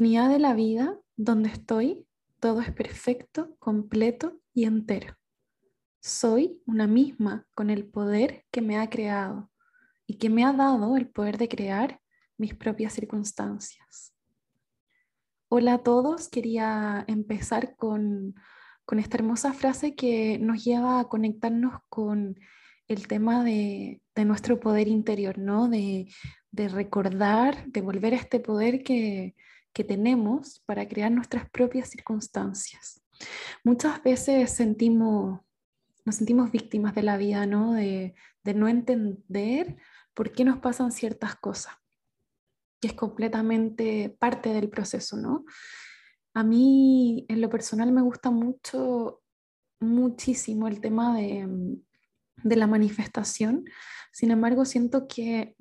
de la vida donde estoy, todo es perfecto, completo y entero. Soy una misma con el poder que me ha creado y que me ha dado el poder de crear mis propias circunstancias. Hola a todos, quería empezar con, esta hermosa frase que nos lleva a conectarnos con el tema de, nuestro poder interior, ¿no? De, recordar, de volver a este poder que, tenemos para crear nuestras propias circunstancias. Muchas veces sentimos, nos sentimos víctimas de la vida, ¿no? De, no entender por qué nos pasan ciertas cosas que es completamente parte del proceso, ¿no? A mí, en lo personal, me gusta mucho, muchísimo el tema de la manifestación. Sin embargo, siento que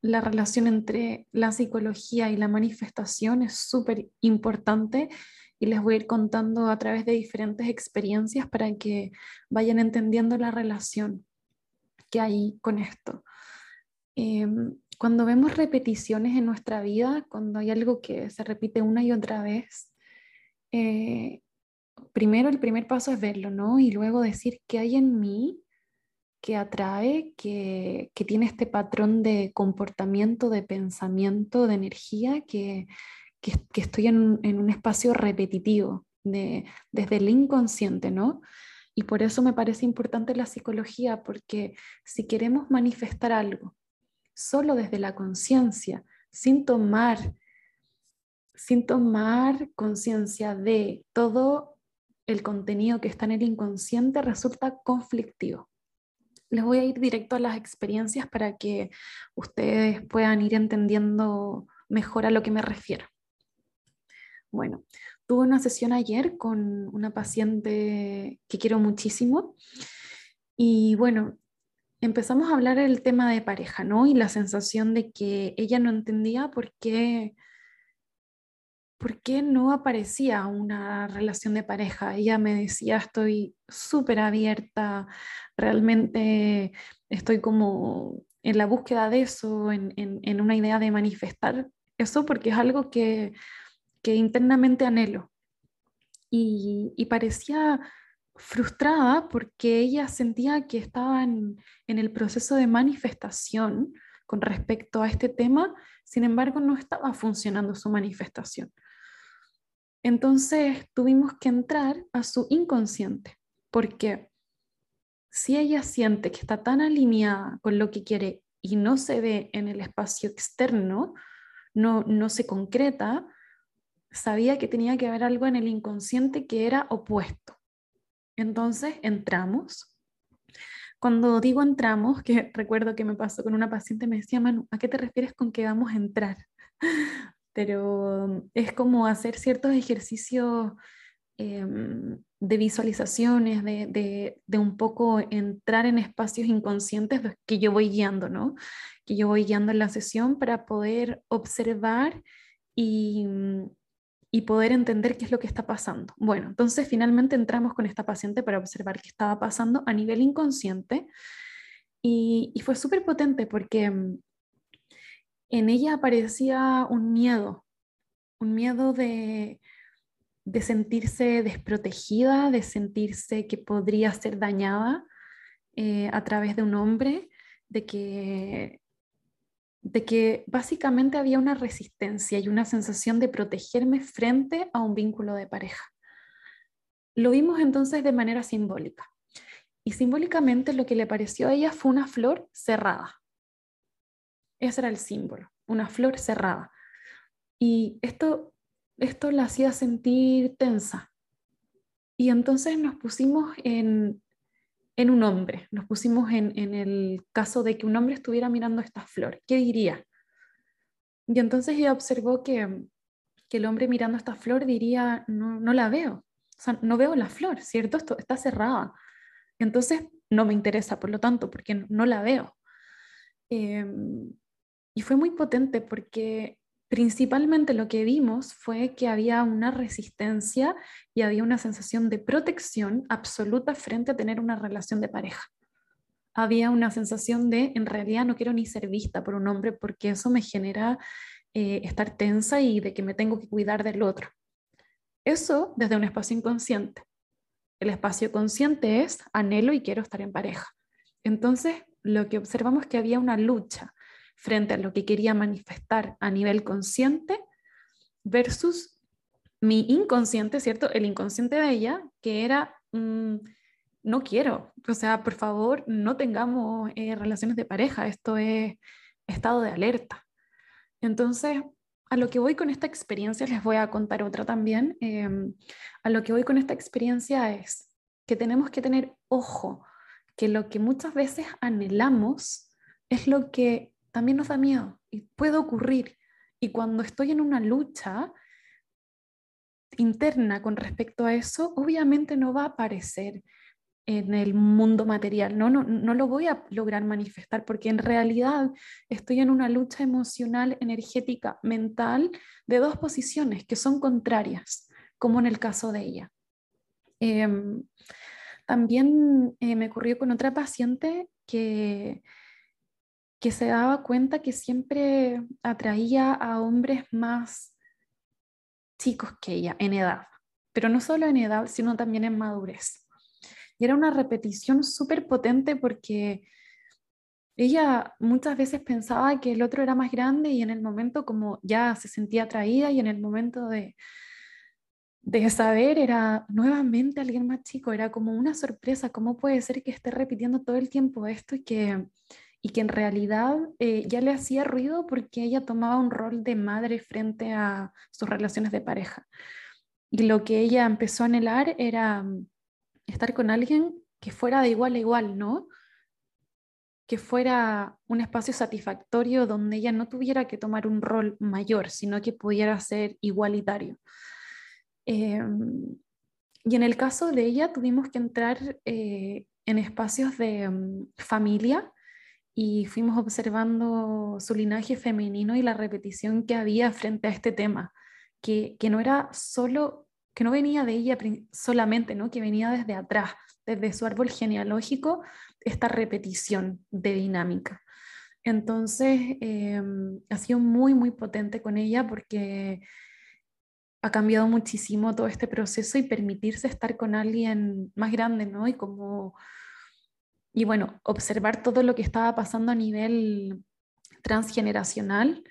la relación entre la psicología y la manifestación es súper importante y les voy a ir contando a través de diferentes experiencias para que vayan entendiendo la relación que hay con esto. Em, cuando vemos repeticiones en nuestra vida, cuando hay algo que se repite una y otra vez, eh, primero el primer paso es verlo, ¿no? Y luego decir qué hay en mí que atrae, que, tiene este patrón de comportamiento, de pensamiento, de energía, que, estoy en, un espacio repetitivo, de, desde el inconsciente, ¿no? Y por eso me parece importante la psicología, porque si queremos manifestar algo, solo desde la conciencia, sin tomar, sin tomar conciencia de todo el contenido que está en el inconsciente, resulta conflictivo. Les voy a ir directo a las experiencias para que ustedes puedan ir entendiendo mejor a lo que me refiero. Bueno, tuve una sesión ayer con una paciente que quiero muchísimo y bueno, empezamos a hablar del tema de pareja, ¿no? Y la sensación de que ella no entendía por qué, por qué no aparecía una relación de pareja. Ella me decía, estoy súper abierta, realmente estoy como en la búsqueda de eso, en, una idea de manifestar eso, porque es algo que, internamente anhelo. Y, y parecía frustrada porque ella sentía que estaba en, el proceso de manifestación con respecto a este tema, sin embargo no estaba funcionando su manifestación. Entonces tuvimos que entrar a su inconsciente, porque si ella siente que está tan alineada con lo que quiere y no se ve en el espacio externo, no, no se concreta, sabía que tenía que haber algo en el inconsciente que era opuesto. Entonces entramos. Cuando digo entramos, que recuerdo que me pasó con una paciente, me decía, Manu, ¿a qué te refieres con que vamos a entrar? Pero es como hacer ciertos ejercicios em, de visualizaciones, de, de, un poco entrar en espacios inconscientes que yo voy guiando, ¿no? Que yo voy guiando en la sesión para poder observar y, y poder entender qué es lo que está pasando. Bueno, entonces finalmente entramos con esta paciente para observar qué estaba pasando a nivel inconsciente y, fue súper potente porque mm, en ella aparecía un miedo, un miedo de, de sentirse desprotegida, de sentirse que podría ser dañada eh, a través de un hombre, de que de que básicamente había una resistencia y una sensación de protegerme frente a un vínculo de pareja. Lo vimos entonces de manera simbólica. Y simbólicamente lo que le pareció a ella fue una flor cerrada. Ese era el símbolo, una flor cerrada. Y esto, esto la hacía sentir tensa. Y entonces nos pusimos en, en un hombre, nos pusimos en, el caso de que un hombre estuviera mirando esta flor, ¿qué diría? Y entonces ella observó que, el hombre mirando esta flor diría, no, la veo, o sea, no veo la flor, ¿cierto? Está cerrada. Entonces no me interesa, por lo tanto, porque no, la veo. Em, y fue muy potente porque Principalmente lo que vimos fue que había una resistencia y había una sensación de protección absoluta frente a tener una relación de pareja. Había una sensación de, en realidad no quiero ni ser vista por un hombre porque eso me genera eh, estar tensa y de que me tengo que cuidar del otro. Eso desde un espacio inconsciente. El espacio consciente es anhelo y quiero estar en pareja. Entonces, lo que observamos que había una lucha frente a lo que quería manifestar a nivel consciente versus mi inconsciente, ¿cierto? El inconsciente de ella, que era, mm, no quiero, o sea, por favor, no tengamos eh, relaciones de pareja, esto es estado de alerta. Entonces, a lo que voy con esta experiencia, les voy a contar otra también, em, a lo que voy con esta experiencia es que tenemos que tener ojo, que lo que muchas veces anhelamos es lo que también nos da miedo y puede ocurrir. Y cuando estoy en una lucha interna con respecto a eso, obviamente no va a aparecer en el mundo material, ¿no? No, no lo voy a lograr manifestar porque en realidad estoy en una lucha emocional, energética, mental de dos posiciones que son contrarias, como en el caso de ella. Em, también eh, me ocurrió con otra paciente que, que se daba cuenta que siempre atraía a hombres más chicos que ella en edad, pero no solo en edad, sino también en madurez. Y era una repetición súper potente porque ella muchas veces pensaba que el otro era más grande y en el momento como ya se sentía atraída y en el momento de, de saber era nuevamente alguien más chico, era como una sorpresa, ¿cómo puede ser que esté repitiendo todo el tiempo esto y que, y que en realidad eh, ya le hacía ruido porque ella tomaba un rol de madre frente a sus relaciones de pareja? Y lo que ella empezó a anhelar era estar con alguien que fuera de igual a igual, ¿no? Que fuera un espacio satisfactorio donde ella no tuviera que tomar un rol mayor, sino que pudiera ser igualitario. Em, y en el caso de ella tuvimos que entrar eh, en espacios de mm, familia y fuimos observando su linaje femenino y la repetición que había frente a este tema, que, que no era solo que no venía de ella solamente, ¿no? que venía desde atrás, desde su árbol genealógico, esta repetición de dinámica. Entonces, em, ha sido muy, muy potente con ella porque ha cambiado muchísimo todo este proceso y permitirse estar con alguien más grande, ¿no? Y como, y bueno, observar todo lo que estaba pasando a nivel transgeneracional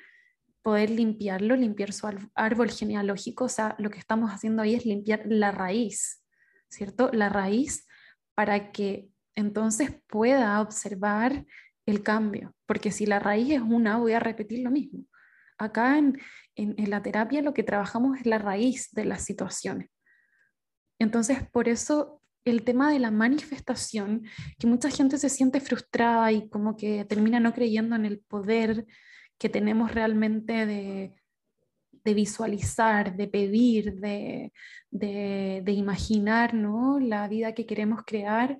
poder limpiarlo, limpiar su árbol genealógico, o sea, lo que estamos haciendo ahí es limpiar la raíz, ¿cierto? La raíz para que entonces pueda observar el cambio, porque si la raíz es una, voy a repetir lo mismo. Acá en, en, en la terapia lo que trabajamos es la raíz de las situaciones. Entonces, por eso el tema de la manifestación, que mucha gente se siente frustrada y como que termina no creyendo en el poder que tenemos realmente de, visualizar, de pedir, de, imaginar ¿no? la vida que queremos crear,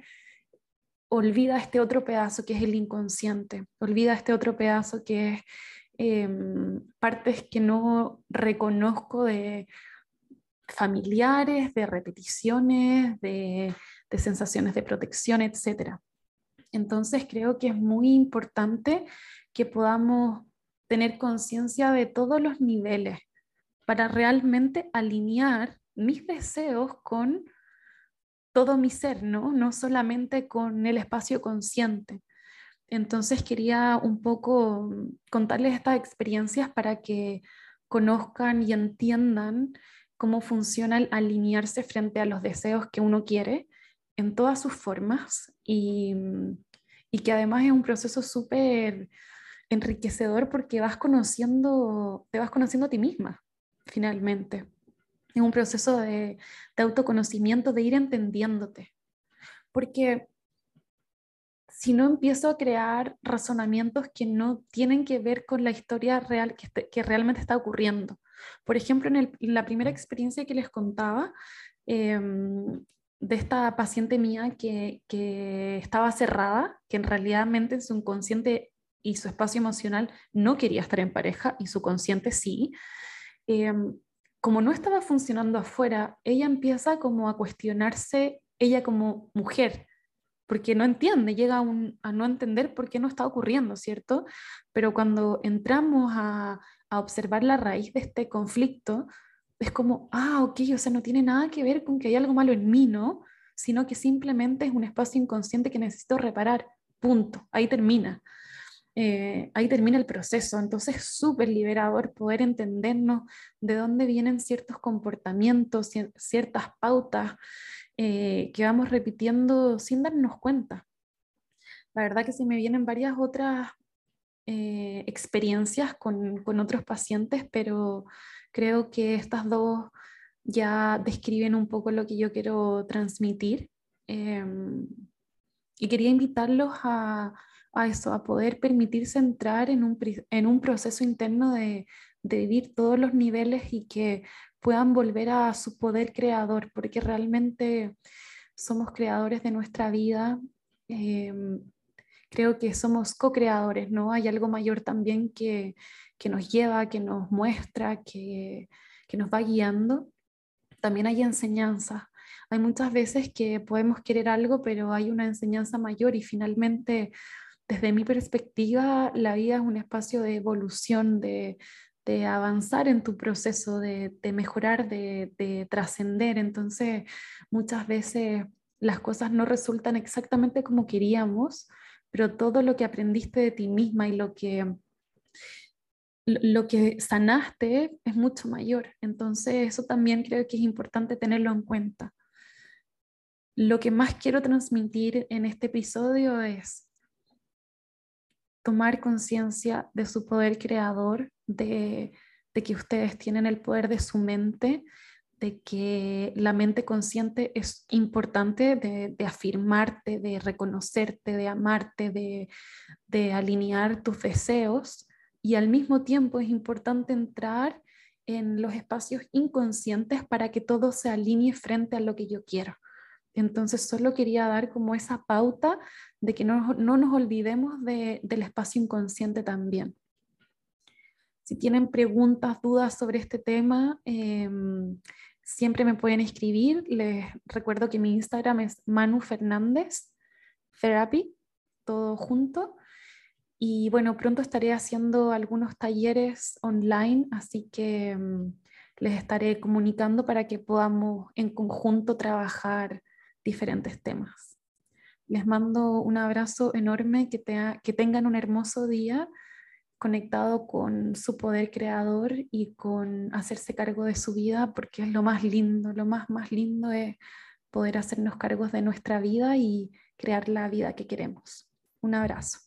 olvida este otro pedazo que es el inconsciente, olvida este otro pedazo que es em, partes que no reconozco de familiares, de repeticiones, de, sensaciones de protección, etc. Entonces creo que es muy importante que podamos tener conciencia de todos los niveles para realmente alinear mis deseos con todo mi ser, ¿no? No solamente con el espacio consciente. Entonces quería un poco contarles estas experiencias para que conozcan y entiendan cómo funciona el alinearse frente a los deseos que uno quiere en todas sus formas y, y que además es un proceso súper enriquecedor porque vas conociendo, te vas conociendo a ti misma, finalmente. Es un proceso de, de autoconocimiento, de ir entendiéndote. Porque si no empiezo a crear razonamientos que no tienen que ver con la historia real que, este, que realmente está ocurriendo. Por ejemplo, en, la primera experiencia que les contaba, em, de esta paciente mía que, que, estaba cerrada, que en realidad en su inconsciente y su espacio emocional no quería estar en pareja y su consciente sí. Em, como no estaba funcionando afuera, ella empieza como a cuestionarse ella como mujer, porque no entiende, llega a, no entender por qué no está ocurriendo, ¿cierto? Pero cuando entramos a, a observar la raíz de este conflicto, es como, ah, ok, o sea, no tiene nada que ver con que hay algo malo en mí, ¿no? Sino que simplemente es un espacio inconsciente que necesito reparar, punto, ahí termina. Eh, ahí termina el proceso. Entonces es súper liberador poder entendernos de dónde vienen ciertos comportamientos, ciertas pautas eh, que vamos repitiendo sin darnos cuenta. La verdad que se me vienen varias otras eh, experiencias con, con, otros pacientes, pero creo que estas dos ya describen un poco lo que yo quiero transmitir. Em, y quería invitarlos a, a eso, a poder permitirse entrar en un, en un proceso interno de, de, vivir todos los niveles y que puedan volver a su poder creador, porque realmente somos creadores de nuestra vida. Em, creo que somos co-creadores, ¿no? Hay algo mayor también que, que nos lleva, que nos muestra, que, que nos va guiando. También hay enseñanza. Hay muchas veces que podemos querer algo, pero hay una enseñanza mayor y finalmente desde mi perspectiva, la vida es un espacio de evolución, de, avanzar en tu proceso, de, mejorar, de, trascender. Entonces, muchas veces las cosas no resultan exactamente como queríamos, pero todo lo que aprendiste de ti misma y lo que, lo que sanaste es mucho mayor. Entonces, eso también creo que es importante tenerlo en cuenta. Lo que más quiero transmitir en este episodio es tomar conciencia de su poder creador, de, que ustedes tienen el poder de su mente, de que la mente consciente es importante de, afirmarte, de reconocerte, de amarte, de, de, alinear tus deseos y al mismo tiempo es importante entrar en los espacios inconscientes para que todo se alinee frente a lo que yo quiero. Entonces solo quería dar como esa pauta de que no, nos olvidemos del espacio inconsciente también. Si tienen preguntas, dudas sobre este tema, em, siempre me pueden escribir. Les recuerdo que mi Instagram es Manu Fernández Therapy, todo junto. Y bueno, pronto estaré haciendo algunos talleres online, así que em, les estaré comunicando para que podamos en conjunto trabajar diferentes temas. Les mando un abrazo enorme, que, que tengan un hermoso día conectado con su poder creador y con hacerse cargo de su vida, porque es lo más lindo, lo más, más lindo es poder hacernos cargos de nuestra vida y crear la vida que queremos. Un abrazo.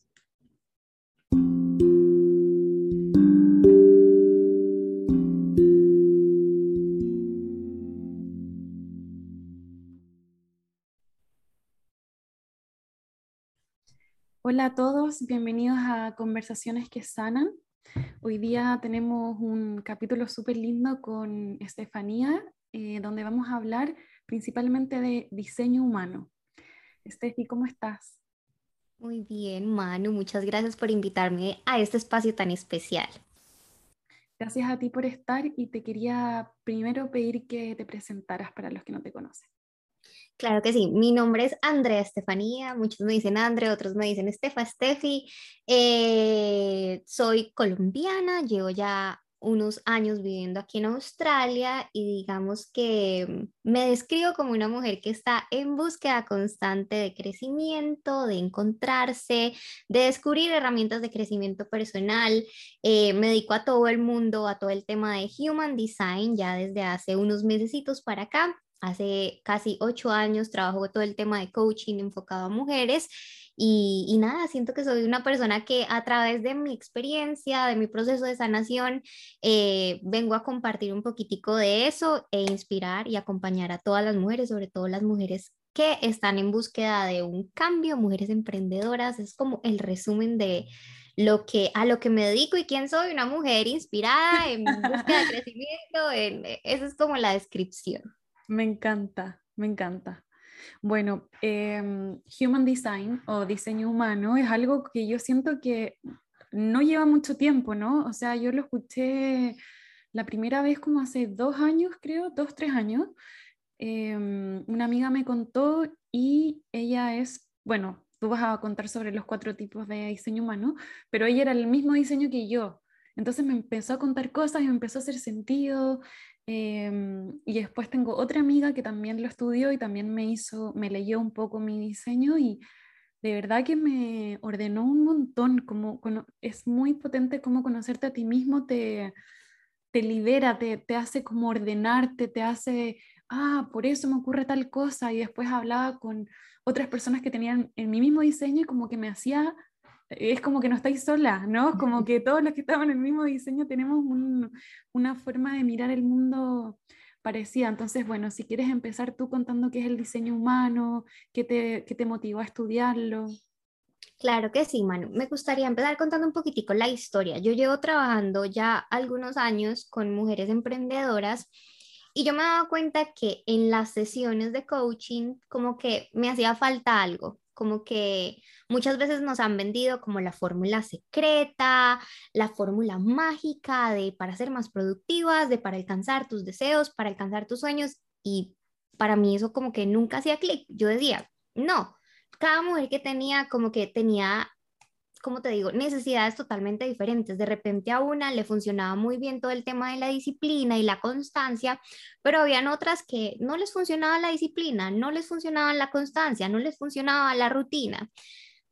Hola a todos, bienvenidos a Conversaciones que Sanan. Hoy día tenemos un capítulo súper lindo con Estefanía, eh, donde vamos a hablar principalmente de diseño humano. Estefi, ¿cómo estás? Muy bien, Manu, muchas gracias por invitarme a este espacio tan especial. Gracias a ti por estar y te quería primero pedir que te presentaras para los que no te conocen. Claro que sí, mi nombre es Andrea Estefanía, muchos me dicen Andre, otros me dicen Estefa, Estefi. Eh, soy colombiana, llevo ya unos años viviendo aquí en Australia y digamos que me describo como una mujer que está en búsqueda constante de crecimiento, de encontrarse, de descubrir herramientas de crecimiento personal. Eh, me dedico a todo el mundo, a todo el tema de Human Design ya desde hace unos mesecitos para acá Hace casi ocho años trabajo todo el tema de coaching enfocado a mujeres y, nada, siento que soy una persona que a través de mi experiencia, de mi proceso de sanación, eh, vengo a compartir un poquitico de eso e inspirar y acompañar a todas las mujeres, sobre todo las mujeres que están en búsqueda de un cambio, mujeres emprendedoras, es como el resumen de lo que a lo que me dedico y quién soy, una mujer inspirada en búsqueda de crecimiento, en, esa es como la descripción. Me encanta, me encanta. Bueno, em, Human Design o diseño humano es algo que yo siento que no lleva mucho tiempo, ¿no? O sea, yo lo escuché la primera vez como hace dos años, creo, dos, tres años. Em, una amiga me contó y ella es, bueno, tú vas a contar sobre los cuatro tipos de diseño humano, pero ella era el mismo diseño que yo. Entonces me empezó a contar cosas y me empezó a hacer sentido. Em, y después tengo otra amiga que también lo estudió y también me hizo, me leyó un poco mi diseño y de verdad que me ordenó un montón. Como, es muy potente cómo conocerte a ti mismo te, te libera, te, te hace como ordenarte, te hace, ah, por eso me ocurre tal cosa. Y después hablaba con otras personas que tenían el mi mismo diseño y como que me hacía es como que no estáis sola, ¿no? Como que todos los que estamos en el mismo diseño tenemos una forma de mirar el mundo parecida. Entonces, bueno, si quieres empezar tú contando qué es el diseño humano, qué te, qué te motivó a estudiarlo. Claro que sí, Manu. Me gustaría empezar contando un poquitico la historia. Yo llevo trabajando ya algunos años con mujeres emprendedoras y yo me he dado cuenta que en las sesiones de coaching como que me hacía falta algo, como que muchas veces nos han vendido como la fórmula secreta, la fórmula mágica de para ser más productivas, de para alcanzar tus deseos, para alcanzar tus sueños y para mí eso como que nunca hacía clic. Yo decía, no, cada mujer que tenía como que tenía como te digo, necesidades totalmente diferentes. De repente a una le funcionaba muy bien todo el tema de la disciplina y la constancia, pero habían otras que no les funcionaba la disciplina, no les funcionaba la constancia, no les funcionaba la rutina.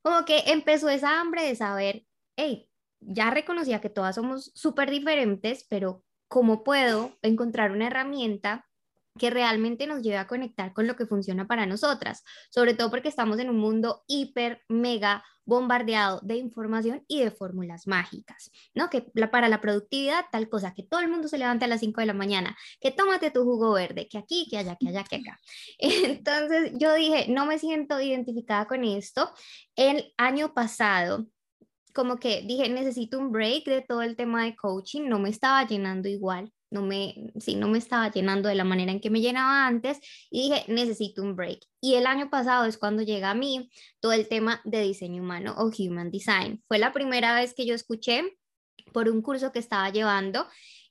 Como que empezó esa hambre de saber, hey, ya reconocía que todas somos súper diferentes, pero ¿cómo puedo encontrar una herramienta que realmente nos lleve a conectar con lo que funciona para nosotras, sobre todo porque estamos en un mundo hiper, mega bombardeado de información y de fórmulas mágicas, ¿no? Que para la productividad, tal cosa, que todo el mundo se levante a las 5 de la mañana, que tómate tu jugo verde, que aquí, que allá, que allá, que acá. Entonces yo dije, no me siento identificada con esto. El año pasado como que dije, necesito un break de todo el tema de coaching, no me estaba llenando igual no me, sí, no me estaba llenando de la manera en que me llenaba antes y dije, necesito un break. Y el año pasado es cuando llega a mí todo el tema de diseño humano o human design. Fue la primera vez que yo escuché por un curso que estaba llevando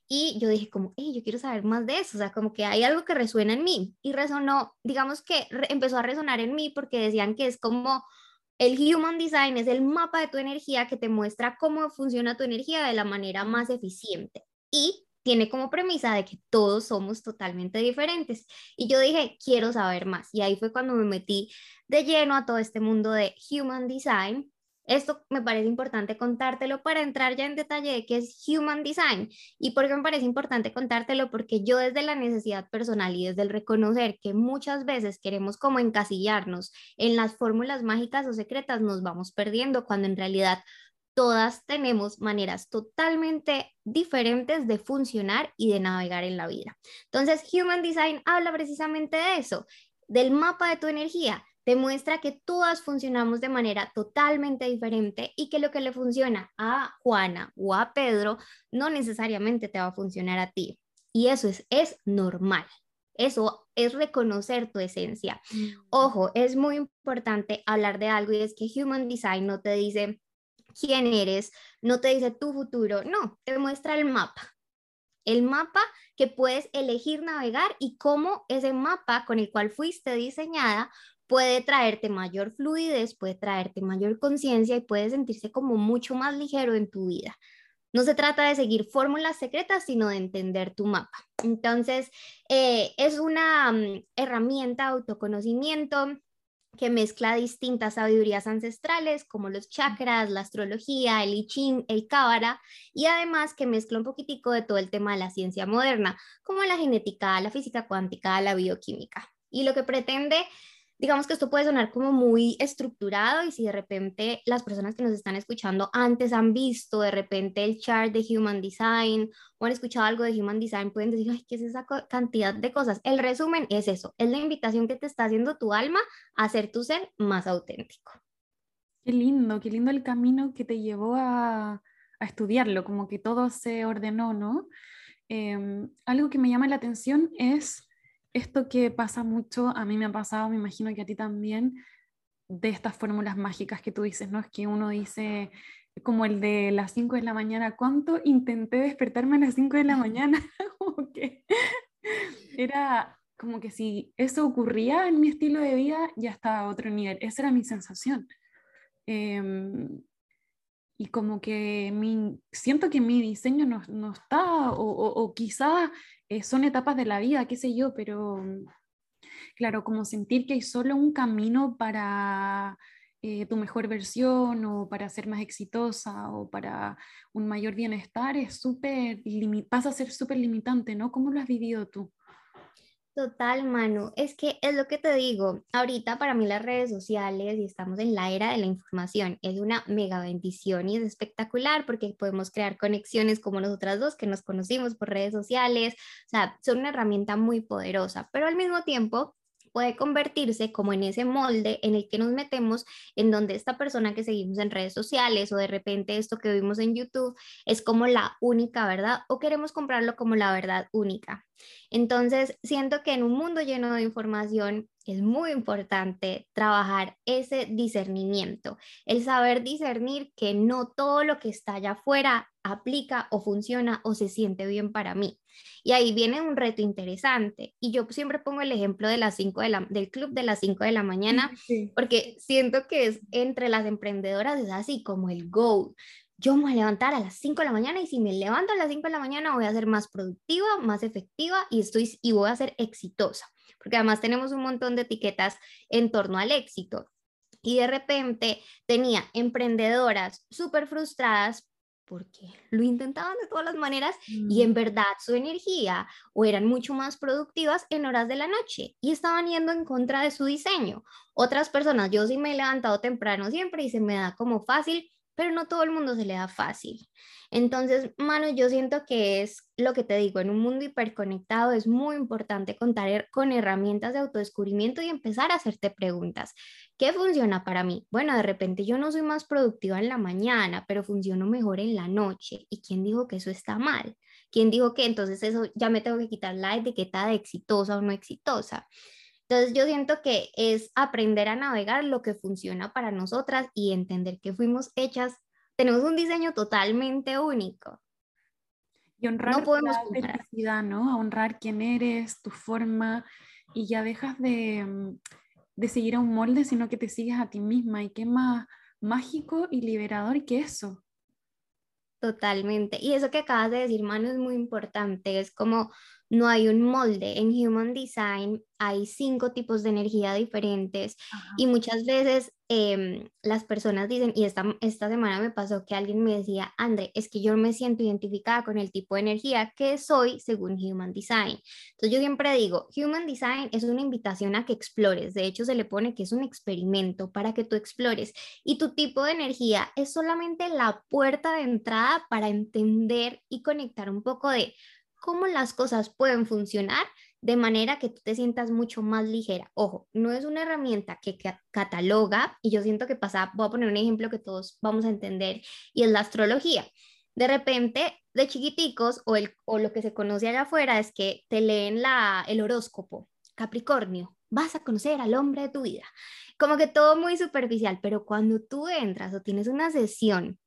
y yo dije como, hey, yo quiero saber más de eso, o sea, como que hay algo que resuena en mí y resonó, digamos que empezó a resonar en mí porque decían que es como el Human Design es el mapa de tu energía que te muestra cómo funciona tu energía de la manera más eficiente. Y tiene como premisa de que todos somos totalmente diferentes. Y yo dije, quiero saber más. Y ahí fue cuando me metí de lleno a todo este mundo de Human Design. Esto me parece importante contártelo para entrar ya en detalle de qué es Human Design. ¿Y por qué me parece importante contártelo? Porque yo desde la necesidad personal y desde el reconocer que muchas veces queremos como encasillarnos en las fórmulas mágicas o secretas, nos vamos perdiendo cuando en realidad todas tenemos maneras totalmente diferentes de funcionar y de navegar en la vida. Entonces, Human Design habla precisamente de eso, del mapa de tu energía. Te muestra que todas funcionamos de manera totalmente diferente y que lo que le funciona a Juana o a Pedro no necesariamente te va a funcionar a ti. Y eso es, es normal. Eso es reconocer tu esencia. Ojo, es muy importante hablar de algo y es que Human Design no te dice, quién eres, no te dice tu futuro, no, te muestra el mapa. El mapa que puedes elegir navegar y cómo ese mapa con el cual fuiste diseñada puede traerte mayor fluidez, puede traerte mayor conciencia y puede sentirse como mucho más ligero en tu vida. No se trata de seguir fórmulas secretas, sino de entender tu mapa. Entonces, eh, es una mm, herramienta de autoconocimiento que mezcla distintas sabidurías ancestrales como los chakras, la astrología, el I el Cábala y además que mezcla un poquitico de todo el tema de la ciencia moderna, como la genética, la física cuántica, la bioquímica. Y lo que pretende digamos que esto puede sonar como muy estructurado y si de repente las personas que nos están escuchando antes han visto de repente el chart de Human Design o han escuchado algo de Human Design, pueden decir, ay, ¿qué es esa cantidad de cosas? El resumen es eso, es la invitación que te está haciendo tu alma a hacer tu ser más auténtico. Qué lindo, qué lindo el camino que te llevó a, a estudiarlo, como que todo se ordenó, ¿no? Em, algo que me llama la atención es esto que pasa mucho, a mí me ha pasado, me imagino que a ti también, de estas fórmulas mágicas que tú dices, ¿no? Es que uno dice, como el de las 5 de la mañana, ¿cuánto intenté despertarme a las 5 de la mañana? como que era como que si eso ocurría en mi estilo de vida, ya estaba a otro nivel. Esa era mi sensación. Em, y como que mi, siento que mi diseño no, no está, o, o, quizás eh, son etapas de la vida, qué sé yo, pero claro, como sentir que hay solo un camino para eh, tu mejor versión o para ser más exitosa o para un mayor bienestar es súper, pasa a ser súper limitante, ¿no? ¿Cómo lo has vivido tú? Total, Manu. Es que es lo que te digo. Ahorita para mí las redes sociales y estamos en la era de la información es una mega bendición y es espectacular porque podemos crear conexiones como nosotras dos que nos conocimos por redes sociales. O sea, son una herramienta muy poderosa, pero al mismo tiempo puede convertirse como en ese molde en el que nos metemos, en donde esta persona que seguimos en redes sociales o de repente esto que vimos en YouTube es como la única verdad o queremos comprarlo como la verdad única. Entonces, siento que en un mundo lleno de información es muy importante trabajar ese discernimiento, el saber discernir que no todo lo que está allá afuera aplica o funciona o se siente bien para mí. Y ahí viene un reto interesante. Y yo siempre pongo el ejemplo de las 5 de la, del club de las 5 de la mañana, porque siento que es entre las emprendedoras es así como el goal yo me voy a levantar a las 5 de la mañana y si me levanto a las 5 de la mañana voy a ser más productiva, más efectiva y, estoy, y voy a ser exitosa, porque además tenemos un montón de etiquetas en torno al éxito. Y de repente tenía emprendedoras súper frustradas porque lo intentaban de todas las maneras y en mm. verdad su energía o eran mucho más productivas en horas de la noche y estaban yendo en contra de su diseño. Otras personas, yo sí me he levantado temprano siempre y se me da como fácil pero no todo el mundo se le da fácil. Entonces, mano, yo siento que es lo que te digo, en un mundo hiperconectado es muy importante contar con herramientas de autodescubrimiento y empezar a hacerte preguntas. ¿Qué funciona para mí? Bueno, de repente yo no soy más productiva en la mañana, pero funciono mejor en la noche. ¿Y quién dijo que eso está mal? ¿Quién dijo que entonces eso ya me tengo que quitar la etiqueta de exitosa o no exitosa? Entonces yo siento que es aprender a navegar lo que funciona para nosotras y entender que fuimos hechas, tenemos un diseño totalmente único. Y honrar no podemos la felicidad, ¿no? A honrar quién eres, tu forma, y ya dejas de, mm, de seguir a un molde, sino que te sigues a ti misma. Y qué más mágico y liberador que eso. Totalmente. Y eso que acabas de decir, Manu, es muy importante. Es como no hay un molde. En Human Design hay cinco tipos de energía diferentes y muchas veces em, las personas dicen, y esta, esta semana me pasó que alguien me decía, André, es que yo me siento identificada con el tipo de energía que soy según Human Design. Entonces yo siempre digo, Human Design es una invitación a que explores. De hecho, se le pone que es un experimento para que tú explores. Y tu tipo de energía es solamente la puerta de entrada para entender y conectar un poco de cómo las cosas pueden funcionar de manera que tú te sientas mucho más ligera. Ojo, no es una herramienta que cataloga y yo siento que pasa, voy a poner un ejemplo que todos vamos a entender y es la astrología. De repente, de chiquiticos o, el, lo que se conoce allá afuera es que te leen la, el horóscopo. Capricornio, vas a conocer al hombre de tu vida. Como que todo muy superficial, pero cuando tú entras o tienes una sesión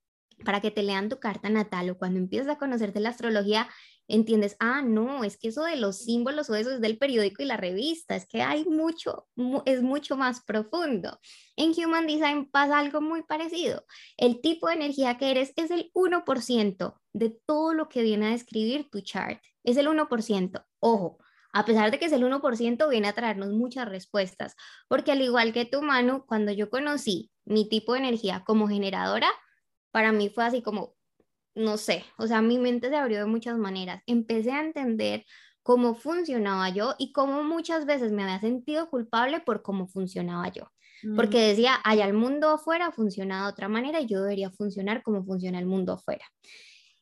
para que te lean tu carta natal o cuando empiezas a conocerte la astrología, entiendes, ah, no, es que eso de los símbolos o eso es del periódico y la revista, es que hay mucho, es mucho más profundo. En Human Design pasa algo muy parecido. El tipo de energía que eres es el 1% de todo lo que viene a describir tu chart. Es el 1%. Ojo, a pesar de que es el 1%, viene a traernos muchas respuestas, porque al igual que tu mano, cuando yo conocí mi tipo de energía como generadora, para mí fue así como, no sé, o sea, mi mente se abrió de muchas maneras. Empecé a entender cómo funcionaba yo y cómo muchas veces me había sentido culpable por cómo funcionaba yo. Porque mm. decía, allá el mundo afuera funciona de otra manera y yo debería funcionar como funciona el mundo afuera.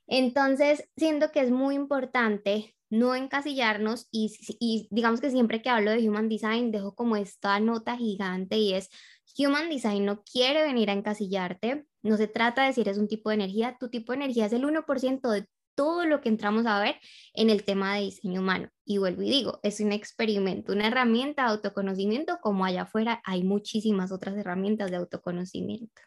Entonces, siento que es muy importante no encasillarnos y, digamos que siempre que hablo de Human Design dejo como esta nota gigante y es Human Design no quiere venir a encasillarte, no se trata de si eres un tipo de energía, tu tipo de energía es el 1% de todo lo que entramos a ver en el tema de diseño humano. Y vuelvo y digo, es un experimento, una herramienta de autoconocimiento, como allá afuera hay muchísimas otras herramientas de autoconocimiento.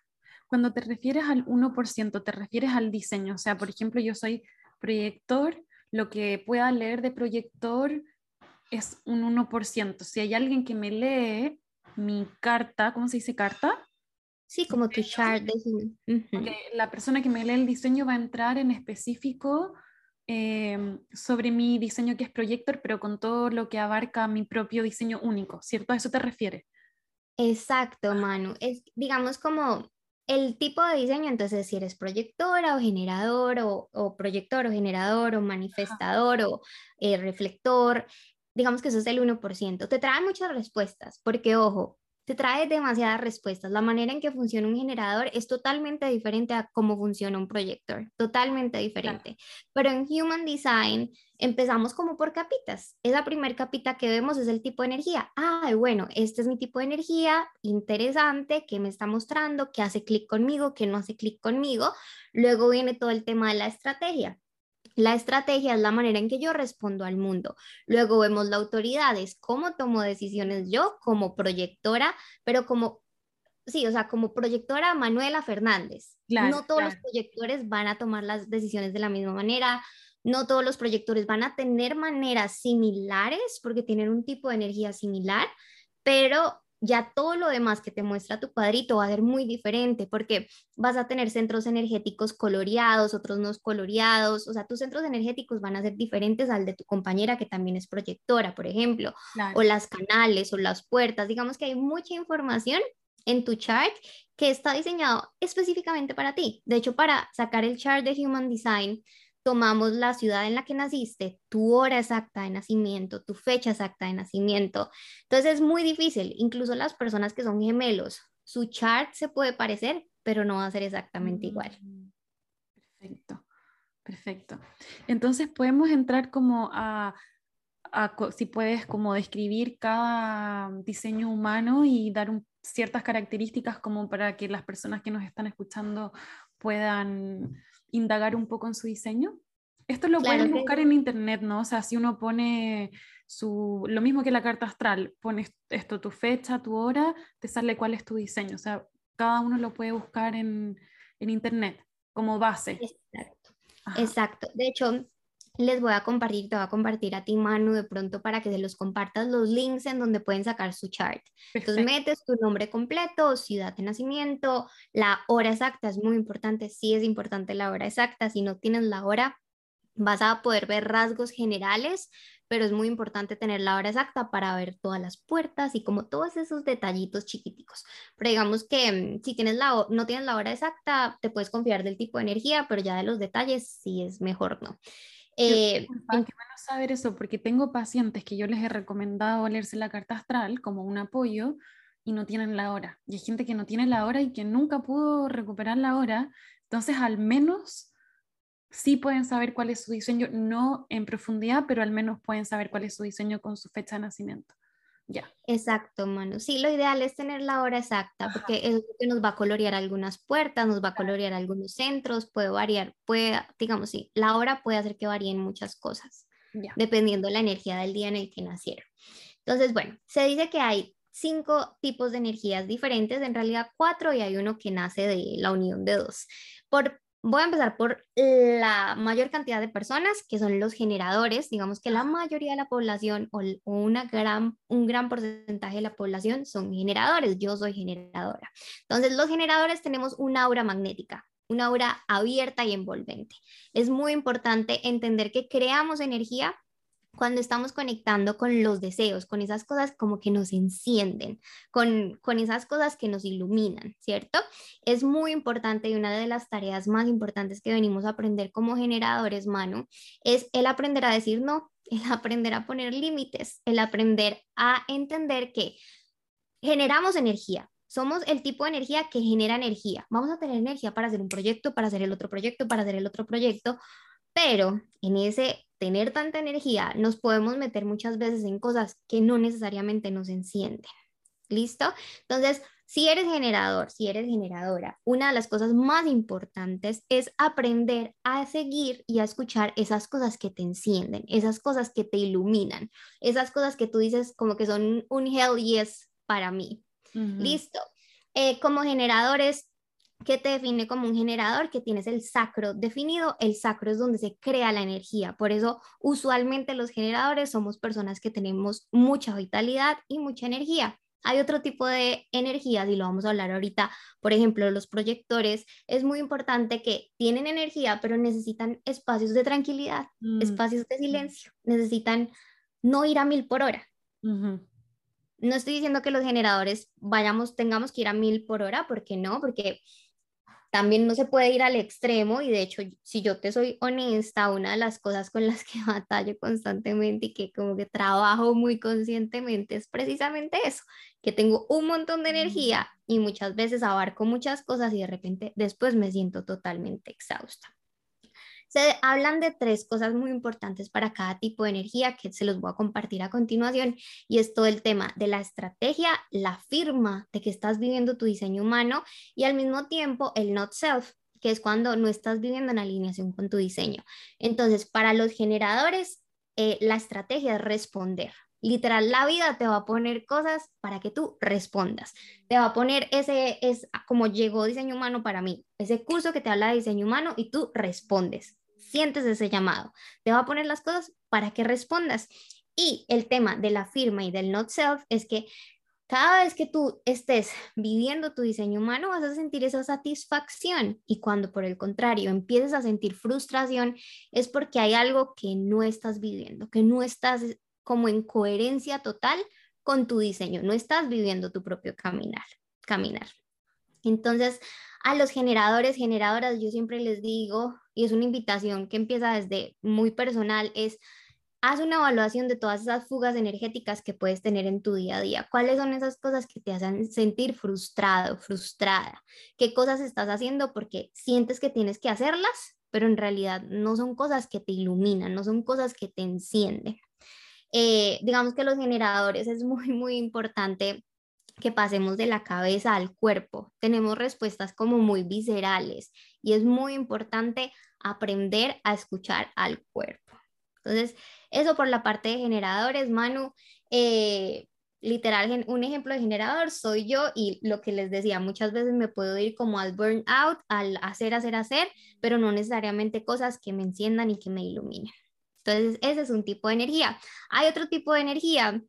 Cuando te refieres al 1%, te refieres al diseño. O sea, por ejemplo, yo soy proyector, lo que pueda leer de proyector es un 1%. Si hay alguien que me lee mi carta, ¿cómo se dice carta? Sí, como tu chart La persona que me lee el diseño va a entrar en específico em, sobre mi diseño que es Projector, pero con todo lo que abarca mi propio diseño único, ¿cierto? ¿A eso te refieres? Exacto, Manu. Es, digamos, como el tipo de diseño, entonces si eres proyectora o generador o, proyector o generador o manifestador o eh, reflector, digamos que eso es el 1%. Te trae muchas respuestas, porque ojo, te trae demasiadas respuestas. La manera en que funciona un generador es totalmente diferente a cómo funciona un proyector, totalmente diferente. Pero en Human Design empezamos como por capitas. Esa primer capita que vemos es el tipo de energía. Ah, bueno, este es mi tipo de energía, interesante, que me está mostrando, que hace clic conmigo, que no hace clic conmigo. Luego viene todo el tema de la estrategia. La estrategia es la manera en que yo respondo al mundo. Luego vemos la autoridad, es cómo tomo decisiones yo como proyectora, pero como, sí, o sea, como proyectora Manuela Fernández. no todos los proyectores van a tomar las decisiones de la misma manera, no todos los proyectores van a tener maneras similares porque tienen un tipo de energía similar, pero ya todo lo demás que te muestra tu cuadrito va a ser muy diferente porque vas a tener centros energéticos coloreados, otros no coloreados, o sea, tus centros energéticos van a ser diferentes al de tu compañera que también es proyectora, por ejemplo, o las canales o las puertas, digamos que hay mucha información en tu chart que está diseñado específicamente para ti. De hecho, para sacar el chart de Human Design, tomamos la ciudad en la que naciste, tu hora exacta de nacimiento, tu fecha exacta de nacimiento. Entonces es muy difícil, incluso las personas que son gemelos, su chart se puede parecer, pero no va a ser exactamente igual. Mm, perfecto, perfecto. Entonces podemos entrar como a, si puedes como describir cada diseño humano y dar ciertas características como para que las personas que nos están escuchando puedan indagar un poco en su diseño? Esto lo pueden buscar en internet, ¿no? O sea, si uno pone su, lo mismo que la carta astral, pones esto, tu fecha, tu hora, te sale cuál es tu diseño. O sea, cada uno lo puede buscar en, en internet como base. Exacto. Exacto. De hecho, les voy a compartir, te voy a compartir a ti, Manu, de pronto para que se los compartas los links en donde pueden sacar su chart. Entonces metes tu nombre completo, ciudad de nacimiento, la hora exacta, es muy importante, sí es importante la hora exacta, si no tienes la hora, vas a poder ver rasgos generales, pero es muy importante tener la hora exacta para ver todas las puertas y como todos esos detallitos chiquiticos. Pero digamos que mm, si tienes la, no tienes la hora exacta, te puedes confiar del tipo de energía, pero ya de los detalles sí es mejor no. Eh, bueno saber eso, porque tengo pacientes que yo les he recomendado leerse la carta astral como un apoyo y no tienen la hora. Y hay gente que no tiene la hora y que nunca pudo recuperar la hora. Entonces, al menos sí pueden saber cuál es su diseño, no en profundidad, pero al menos pueden saber cuál es su diseño con su fecha de nacimiento. Exacto, Manu. Sí, lo ideal es tener la hora exacta, porque es lo que nos va a colorear algunas puertas, nos va a colorear algunos centros, puede variar, puede, digamos, sí, la hora puede hacer que varíen muchas cosas, dependiendo de la energía del día en el que nacieron. Entonces, bueno, se dice que hay cinco tipos de energías diferentes, en realidad cuatro, y hay uno que nace de la unión de dos. Por Voy a empezar por la mayor cantidad de personas, que son los generadores. Digamos que la mayoría de la población o una gran, un gran porcentaje de la población son generadores. Yo soy generadora. Entonces, los generadores tenemos una aura magnética, una aura abierta y envolvente. Es muy importante entender que creamos energía cuando estamos conectando con los deseos, con esas cosas como que nos encienden, con, con esas cosas que nos iluminan, ¿cierto? Es muy importante y una de las tareas más importantes que venimos a aprender como generadores, Manu, es el aprender a decir no, el aprender a poner límites, el aprender a entender que generamos energía, somos el tipo de energía que genera energía. Vamos a tener energía para hacer un proyecto, para hacer el otro proyecto, para hacer el otro proyecto, pero en ese tener tanta energía, nos podemos meter muchas veces en cosas que no necesariamente nos encienden. ¿Listo? Entonces, si eres generador, si eres generadora, una de las cosas más importantes es aprender a seguir y a escuchar esas cosas que te encienden, esas cosas que te iluminan, esas cosas que tú dices como que son un hell yes para mí. Listo. Eh, como generadores, ¿Qué te define como un generador? Que tienes el sacro definido. El sacro es donde se crea la energía. Por eso, usualmente los generadores somos personas que tenemos mucha vitalidad y mucha energía. Hay otro tipo de energías y lo vamos a hablar ahorita. Por ejemplo, los proyectores es muy importante que tienen energía, pero necesitan espacios de tranquilidad, mm. espacios de silencio, necesitan no ir a mil por hora. No estoy diciendo que los generadores vayamos, tengamos que ir a mil por hora, porque no, porque también no se puede ir al extremo y de hecho, si yo te soy honesta, una de las cosas con las que batallo constantemente y que como que trabajo muy conscientemente es precisamente eso, que tengo un montón de energía y muchas veces abarco muchas cosas y de repente después me siento totalmente exhausta. Se hablan de tres cosas muy importantes para cada tipo de energía que se los voy a compartir a continuación y es todo el tema de la estrategia, la firma de que estás viviendo tu diseño humano y al mismo tiempo el not self, que es cuando no estás viviendo en alineación con tu diseño. Entonces, para los generadores, eh, la estrategia es responder. Literal, la vida te va a poner cosas para que tú respondas. Te va a poner ese, es como llegó diseño humano para mí, ese curso que te habla de diseño humano y tú respondes sientes ese llamado. Te va a poner las cosas para que respondas. Y el tema de la firma y del not self es que cada vez que tú estés viviendo tu diseño humano vas a sentir esa satisfacción y cuando por el contrario empieces a sentir frustración es porque hay algo que no estás viviendo, que no estás como en coherencia total con tu diseño, no estás viviendo tu propio caminar, caminar. Entonces, a los generadores, generadoras, yo siempre les digo, y es una invitación que empieza desde muy personal, es haz una evaluación de todas esas fugas energéticas que puedes tener en tu día a día. ¿Cuáles son esas cosas que te hacen sentir frustrado, frustrada? ¿Qué cosas estás haciendo porque sientes que tienes que hacerlas, pero en realidad no son cosas que te iluminan, no son cosas que te encienden? Eh, digamos que los generadores es muy, muy importante que pasemos de la cabeza al cuerpo. Tenemos respuestas como muy viscerales y es muy importante aprender a escuchar al cuerpo. Entonces, eso por la parte de generadores, Manu. Eh, literal, un ejemplo de generador soy yo y lo que les decía, muchas veces me puedo ir como al burnout, al hacer, hacer, hacer, pero no necesariamente cosas que me enciendan y que me iluminen. Entonces, ese es un tipo de energía. Hay otro tipo de energía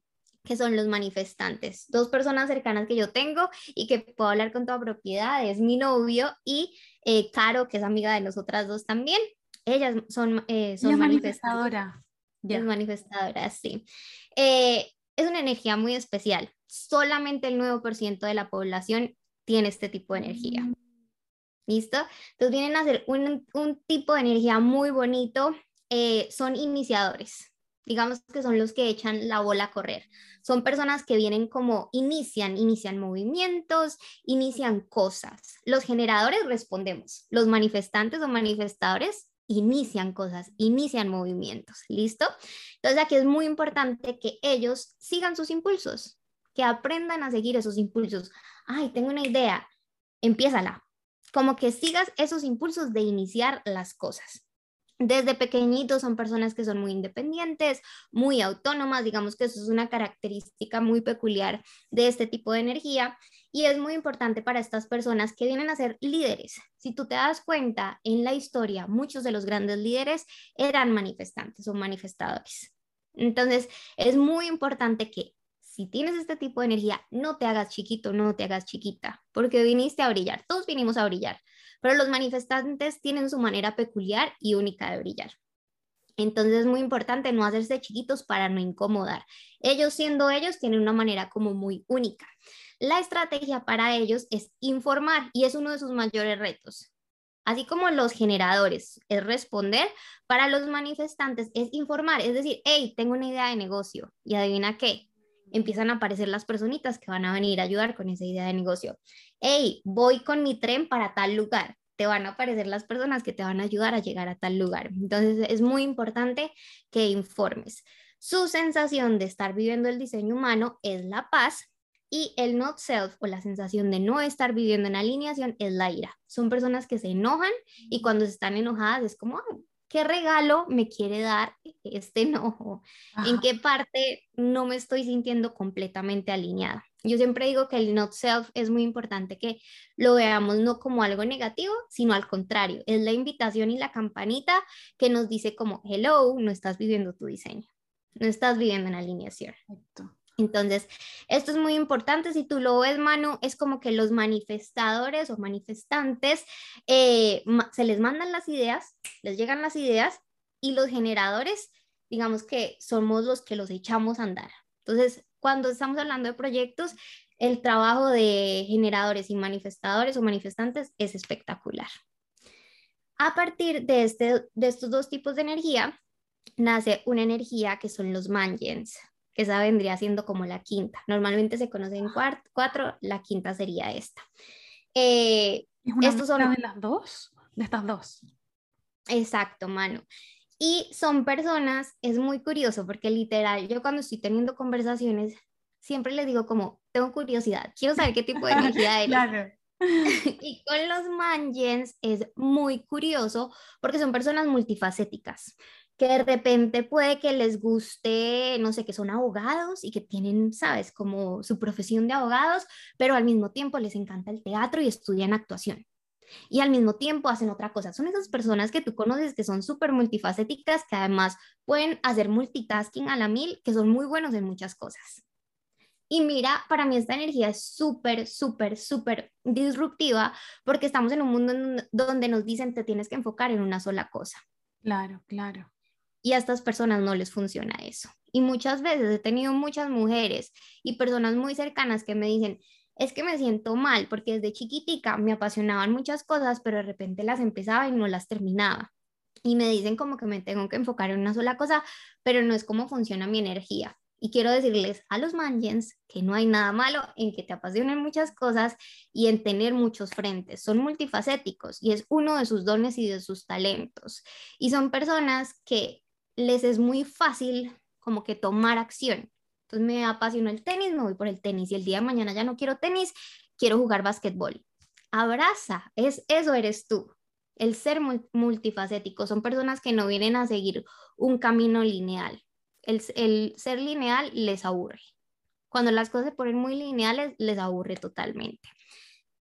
que son los manifestantes. Dos personas cercanas que yo tengo y que puedo hablar con toda propiedad, es mi novio y eh, Caro, que es amiga de nosotras dos también. Ellas son, eh, son manifestadoras. manifestadoras, sí. Eh, es una energía muy especial. Solamente el 9% de la población tiene este tipo de energía. ¿Listo? Entonces vienen a ser un, un tipo de energía muy bonito. son iniciadores digamos que son los que echan la bola a correr. Son personas que vienen como inician, inician movimientos, inician cosas. Los generadores respondemos, los manifestantes o manifestadores inician cosas, inician movimientos, ¿listo? Entonces aquí es muy importante que ellos sigan sus impulsos, que aprendan a seguir esos impulsos. Ay, tengo una idea, empiézala. Como que sigas esos impulsos de iniciar las cosas desde pequeñitos son personas que son muy independientes, muy autónomas, digamos que eso es una característica muy peculiar de este tipo de energía y es muy importante para estas personas que vienen a ser líderes. Si tú te das cuenta, en la historia muchos de los grandes líderes eran manifestantes o manifestadores. Entonces, es muy importante que si tienes este tipo de energía, no te hagas chiquito, no te hagas chiquita, porque viniste a brillar, todos vinimos a brillar, pero los manifestantes tienen su manera peculiar y única de brillar. Entonces es muy importante no hacerse chiquitos para no incomodar. Ellos siendo ellos tienen una manera como muy única. La estrategia para ellos es informar y es uno de sus mayores retos. Así como los generadores es responder, para los manifestantes es informar, es decir, hey, tengo una idea de negocio y adivina qué, empiezan a aparecer las personitas que van a venir a ayudar con esa idea de negocio. Hey, voy con mi tren para tal lugar. Te van a aparecer las personas que te van a ayudar a llegar a tal lugar. Entonces es muy importante que informes. Su sensación de estar viviendo el diseño humano es la paz y el not self o la sensación de no estar viviendo en alineación es la ira. Son personas que se enojan y cuando están enojadas es como, ¿qué regalo me quiere dar este enojo? ¿En qué parte no me estoy sintiendo completamente alineada? Yo siempre digo que el not self es muy importante que lo veamos no como algo negativo, sino al contrario, es la invitación y la campanita que nos dice como, hello, no estás viviendo tu diseño, no estás viviendo en alineación. Entonces, esto es muy importante. Si tú lo ves, Manu, es como que los manifestadores o manifestantes eh, se les mandan las ideas, les llegan las ideas y los generadores, digamos que somos los que los echamos a andar. Entonces, cuando estamos hablando de proyectos, el trabajo de generadores y manifestadores o manifestantes es espectacular. A partir de, este, de estos dos tipos de energía, nace una energía que son los mangens, que esa vendría siendo como la quinta. Normalmente se conocen cuatro, la quinta sería esta. Eh, ¿Es una estos son de las dos? De estas dos. Exacto, mano. Y son personas, es muy curioso porque literal, yo cuando estoy teniendo conversaciones, siempre les digo como, tengo curiosidad, quiero saber qué tipo de energía eres. claro. y con los mangens es muy curioso porque son personas multifacéticas que de repente puede que les guste, no sé, que son abogados y que tienen, sabes, como su profesión de abogados, pero al mismo tiempo les encanta el teatro y estudian actuación. Y al mismo tiempo hacen otra cosa. Son esas personas que tú conoces que son súper multifacéticas, que además pueden hacer multitasking a la mil, que son muy buenos en muchas cosas. Y mira, para mí esta energía es súper, súper, súper disruptiva porque estamos en un mundo donde nos dicen te tienes que enfocar en una sola cosa. Claro, claro y a estas personas no les funciona eso. Y muchas veces he tenido muchas mujeres y personas muy cercanas que me dicen, es que me siento mal porque desde chiquitica me apasionaban muchas cosas, pero de repente las empezaba y no las terminaba. Y me dicen como que me tengo que enfocar en una sola cosa, pero no es como funciona mi energía. Y quiero decirles a los mangens que no hay nada malo en que te apasionen muchas cosas y en tener muchos frentes. Son multifacéticos y es uno de sus dones y de sus talentos. Y son personas que les es muy fácil como que tomar acción. Entonces me apasiona el tenis, me voy por el tenis y el día de mañana ya no quiero tenis, quiero jugar básquetbol. Abraza, es eso eres tú. El ser multifacético son personas que no vienen a seguir un camino lineal. El, ser lineal les aburre. Cuando las cosas se ponen muy lineales, les aburre totalmente.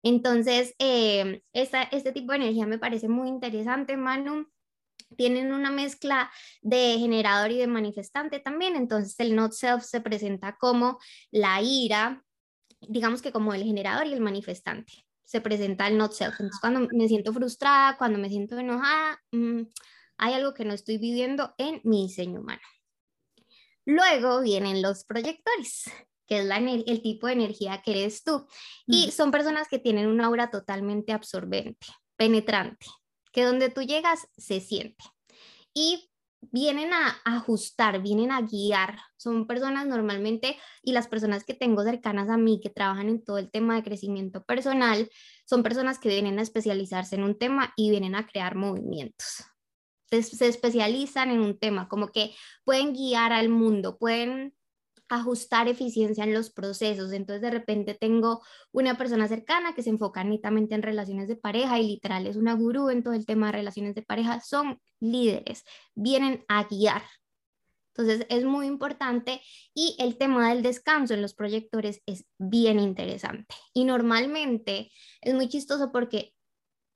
Entonces, eh, este tipo de energía me parece muy interesante, Manu tienen una mezcla de generador y de manifestante también, entonces el not self se presenta como la ira, digamos que como el generador y el manifestante. Se presenta el not self. Entonces, cuando me siento frustrada, cuando me siento enojada, mm, hay algo que no estoy viviendo en mi diseño humano. Luego vienen los proyectores, que es la, el tipo de energía que eres tú. Y son personas que tienen una aura totalmente absorbente, penetrante que donde tú llegas se siente. Y vienen a ajustar, vienen a guiar. Son personas normalmente, y las personas que tengo cercanas a mí, que trabajan en todo el tema de crecimiento personal, son personas que vienen a especializarse en un tema y vienen a crear movimientos. se especializan en un tema, como que pueden guiar al mundo, pueden ajustar eficiencia en los procesos. Entonces, de repente tengo una persona cercana que se enfoca netamente en relaciones de pareja y literal es una gurú en todo el tema de relaciones de pareja. Son líderes, vienen a guiar. Entonces, es muy importante y el tema del descanso en los proyectores es bien interesante. Y normalmente es muy chistoso porque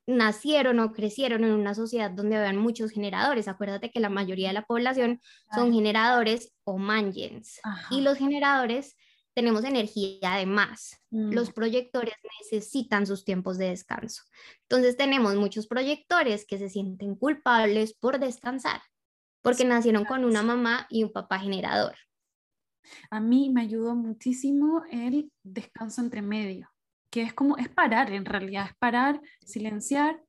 nacieron o crecieron en una sociedad donde habían muchos generadores. Acuérdate que la mayoría de la población son generadores o mangens. Y los generadores tenemos energía de más. Los mm. proyectores necesitan sus tiempos de descanso. Entonces tenemos muchos proyectores que se sienten culpables por descansar, porque nacieron con una mamá y un papá generador. A mí me ayudó muchísimo el descanso entre medio que es como, es parar en realidad, es parar, silenciar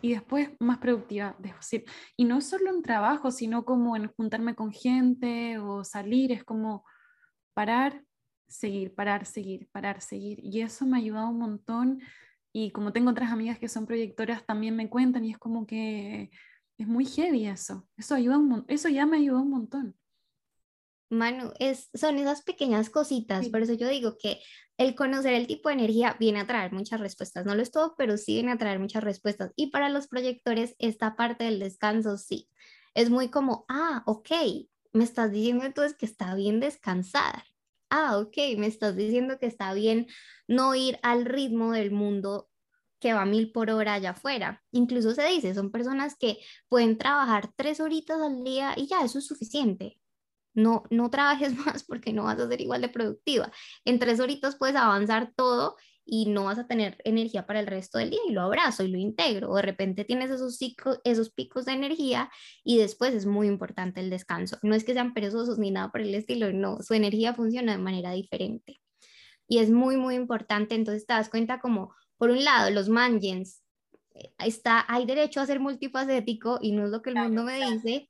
y después más productiva. Decir. Y no solo en trabajo, sino como en juntarme con gente o salir, es como parar, seguir, parar, seguir, parar, seguir. Y eso me ha ayudado un montón. Y como tengo otras amigas que son proyectoras, también me cuentan y es como que es muy heavy eso. Eso, ayuda un, eso ya me ayudó un montón. Manu, es, son esas pequeñas cositas, por eso yo digo que el conocer el tipo de energía viene a traer muchas respuestas, no lo es todo, pero sí viene a traer muchas respuestas. Y para los proyectores, esta parte del descanso, sí, es muy como, ah, ok, me estás diciendo entonces que está bien descansar. Ah, ok, me estás diciendo que está bien no ir al ritmo del mundo que va mil por hora allá afuera. Incluso se dice, son personas que pueden trabajar tres horitas al día y ya eso es suficiente no, no trabajes más porque no vas a ser igual de productiva. En tres horitas puedes avanzar todo y no vas a tener energía para el resto del día y lo abrazo y lo integro. O de repente tienes esos, esos picos de energía y después es muy importante el descanso. No es que sean perezosos ni nada por el estilo, no, su energía funciona de manera diferente. Y es muy, muy importante, entonces te das cuenta como, por un lado, los mangens, eh, está, hay derecho a ser multifacético y no es lo que el mundo me dice,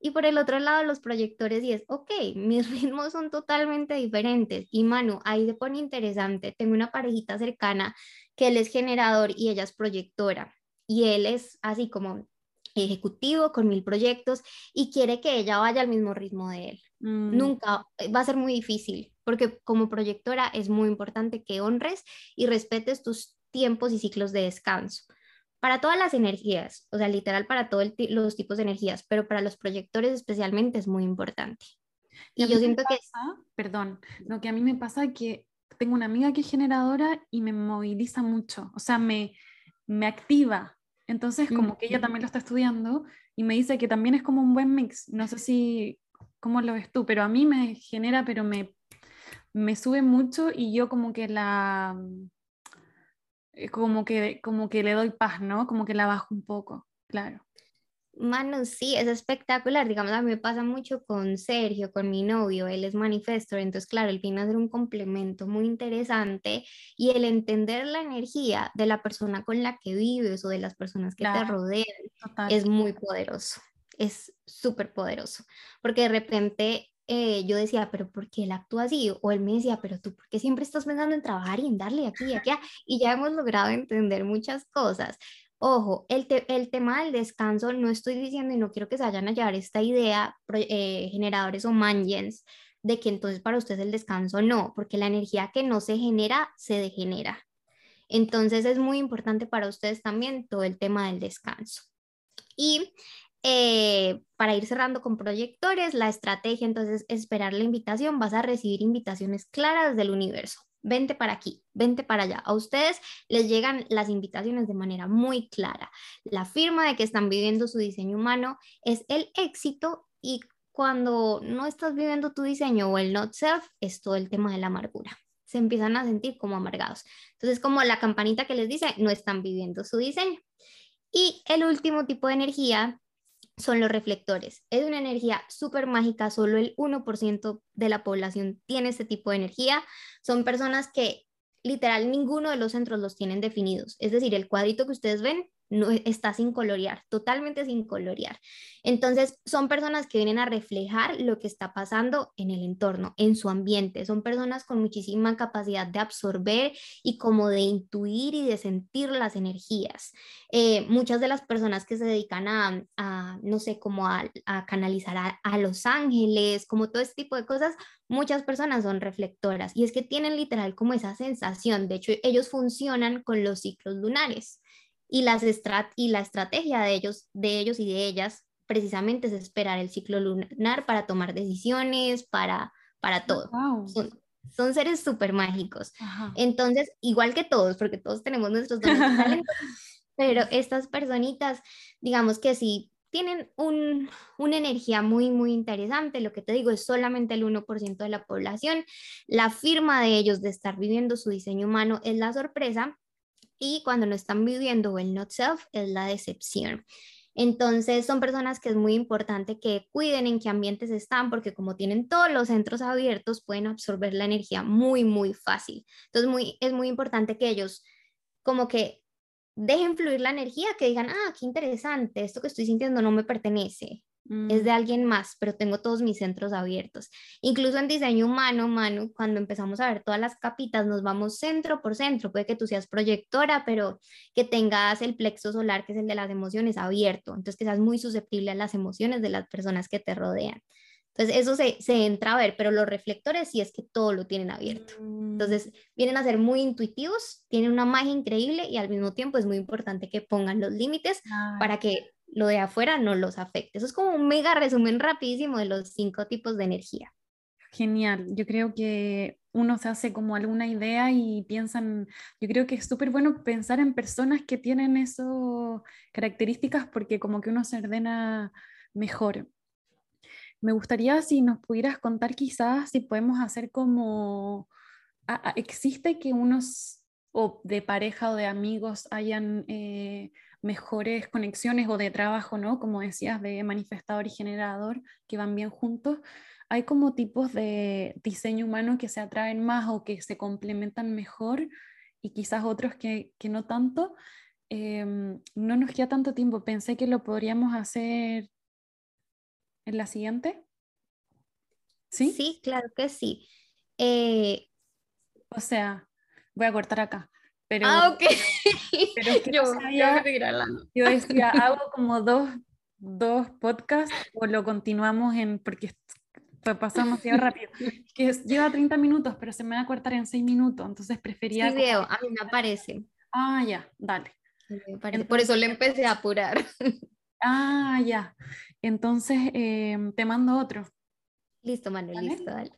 y por el otro lado, los proyectores, y es, ok, mis ritmos son totalmente diferentes. Y Manu, ahí se pone interesante. Tengo una parejita cercana que él es generador y ella es proyectora. Y él es así como ejecutivo con mil proyectos y quiere que ella vaya al mismo ritmo de él. Mm. Nunca, eh, va a ser muy difícil, porque como proyectora es muy importante que honres y respetes tus tiempos y ciclos de descanso para todas las energías, o sea, literal para todos los tipos de energías, pero para los proyectores especialmente es muy importante. Y, yo siento que... Perdón, lo que a mí me pasa es que tengo una amiga que es generadora y me moviliza mucho, o sea, me, me activa. Entonces, como que ella también lo está estudiando y me dice que también es como un buen mix. No sé si, ¿cómo lo ves tú? Pero a mí me genera, pero me, me sube mucho y yo como que la como que, como que le doy paz, ¿no? Como que la bajo un poco, claro. Manu, sí, es espectacular. Digamos, a mí me pasa mucho con Sergio, con mi novio, él es manifestor, entonces, claro, él viene a ser un complemento muy interesante y el entender la energía de la persona con la que vives o de las personas que te rodean es muy poderoso, es súper poderoso, porque de repente eh, yo decía, pero ¿por qué él actúa así? O él me decía, pero tú, ¿por qué siempre estás pensando en trabajar y en darle aquí y aquí? Y ya hemos logrado entender muchas cosas. Ojo, el, el tema del descanso, no estoy diciendo y no quiero que se vayan a llevar esta idea, eh, generadores o mangens, de que entonces para ustedes el descanso no, porque la energía que no se genera, se degenera. Entonces es muy importante para ustedes también todo el tema del descanso. Y eh, para ir cerrando con proyectores, la estrategia entonces es esperar la invitación, vas a recibir invitaciones claras del universo. Vente para aquí, vente para allá. A ustedes les llegan las invitaciones de manera muy clara. La firma de que están viviendo su diseño humano es el éxito y cuando no estás viviendo tu diseño o el not self es todo el tema de la amargura. Se empiezan a sentir como amargados. Entonces, como la campanita que les dice, no están viviendo su diseño. Y el último tipo de energía son los reflectores. Es una energía súper mágica, solo el 1% de la población tiene este tipo de energía. Son personas que literal ninguno de los centros los tienen definidos. Es decir, el cuadrito que ustedes ven no está sin colorear, totalmente sin colorear. Entonces, son personas que vienen a reflejar lo que está pasando en el entorno, en su ambiente. Son personas con muchísima capacidad de absorber y como de intuir y de sentir las energías. Eh, muchas de las personas que se dedican a, no sé, como a, canalizar a, a los ángeles, como todo este tipo de cosas, muchas personas son reflectoras y es que tienen literal como esa sensación. De hecho, ellos funcionan con los ciclos lunares y, las y la estrategia de ellos, de ellos y de ellas precisamente es esperar el ciclo lunar para tomar decisiones, para, para todo. Son, seres súper mágicos. Entonces, igual que todos, porque todos tenemos nuestros dones talentos, pero estas personitas, digamos que sí, tienen un, una energía muy, muy interesante. Lo que te digo es solamente el 1% de la población. La firma de ellos de estar viviendo su diseño humano es la sorpresa y cuando no están viviendo el not self es la decepción. Entonces son personas que es muy importante que cuiden en qué ambientes están porque como tienen todos los centros abiertos pueden absorber la energía muy, muy fácil. Entonces es muy importante que ellos como que dejen fluir la energía, que digan, ah, qué interesante, esto que estoy sintiendo no me pertenece es de mm. alguien más, pero tengo todos mis centros abiertos. Incluso en diseño humano, Manu, cuando empezamos a ver todas las capitas, nos vamos centro por centro. Puede que tú seas proyectora, pero que tengas el plexo solar, que es el de las emociones, abierto. Entonces, que seas muy susceptible a las emociones de las personas que te rodean. Entonces, eso se, se entra a ver, pero los reflectores sí es que todo lo tienen abierto. Mm. Entonces, vienen a ser muy intuitivos, tienen una magia increíble y al mismo tiempo es muy importante que pongan los límites para que lo de afuera no los afecte. Eso es como un mega resumen rapidísimo de los cinco tipos de energía. Genial, yo creo que uno se hace como alguna idea y piensan, yo creo que es súper bueno pensar en personas que tienen esas características porque como que uno se ordena mejor. me gustaría si nos pudieras contar quizás si podemos hacer como, ¿existe que unos o de pareja o de amigos hayan eh, mejores conexiones o de trabajo, ¿no? Como decías, de manifestador y generador que van bien juntos. Hay como tipos de diseño humano que se atraen más o que se complementan mejor y quizás otros que, que no tanto. Em, no nos queda tanto tiempo. Pensé que lo podríamos hacer en la siguiente. ¿Sí? Sí, claro que sí. Eh, o sea, voy a cortar acá. Pero, ah, ok. Pero, yo, yo, decía, hago como dos, dos podcasts o lo continuamos en, porque pasamos demasiado rápido. Que lleva 30 minutos, pero se me va a cortar en 6 minutos, entonces prefería... Sí, veo, a mí me aparece. Ah, ya, dale. Por eso le empecé a apurar. Ah, ya. Entonces, em, te mando otro. Listo, Manuel, listo, dale.